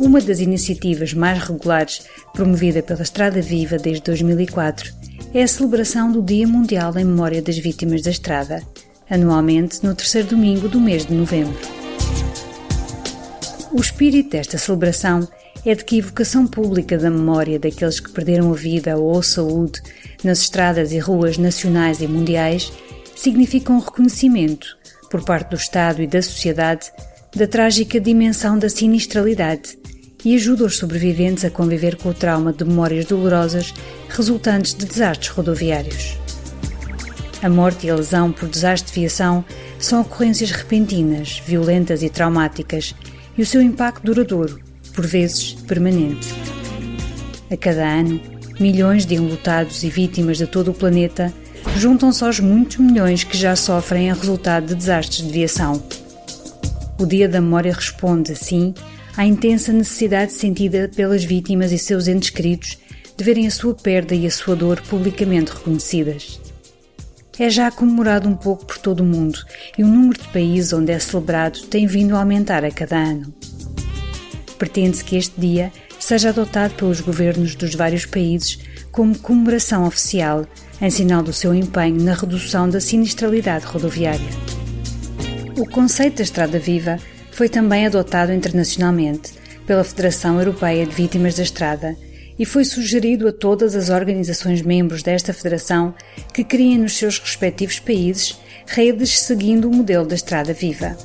Uma das iniciativas mais regulares promovida pela Estrada Viva desde 2004 é a celebração do Dia Mundial em Memória das Vítimas da Estrada, anualmente no terceiro domingo do mês de novembro. O espírito desta celebração é de que a evocação pública da memória daqueles que perderam a vida ou a saúde nas estradas e ruas nacionais e mundiais significa um reconhecimento, por parte do Estado e da sociedade, da trágica dimensão da sinistralidade e ajuda os sobreviventes a conviver com o trauma de memórias dolorosas resultantes de desastres rodoviários. A morte e a lesão por desastre de viação são ocorrências repentinas, violentas e traumáticas, e o seu impacto duradouro, por vezes permanente. A cada ano, milhões de enlutados e vítimas de todo o planeta juntam-se aos muitos milhões que já sofrem a resultado de desastres de viação. O Dia da Memória responde, assim, à intensa necessidade sentida pelas vítimas e seus entes queridos de verem a sua perda e a sua dor publicamente reconhecidas. É já comemorado um pouco por todo o mundo e o número de países onde é celebrado tem vindo a aumentar a cada ano. Pretende-se que este dia seja adotado pelos governos dos vários países como comemoração oficial, em sinal do seu empenho na redução da sinistralidade rodoviária. O conceito da Estrada Viva foi também adotado internacionalmente pela Federação Europeia de Vítimas da Estrada e foi sugerido a todas as organizações membros desta federação que criem nos seus respectivos países redes seguindo o modelo da Estrada Viva.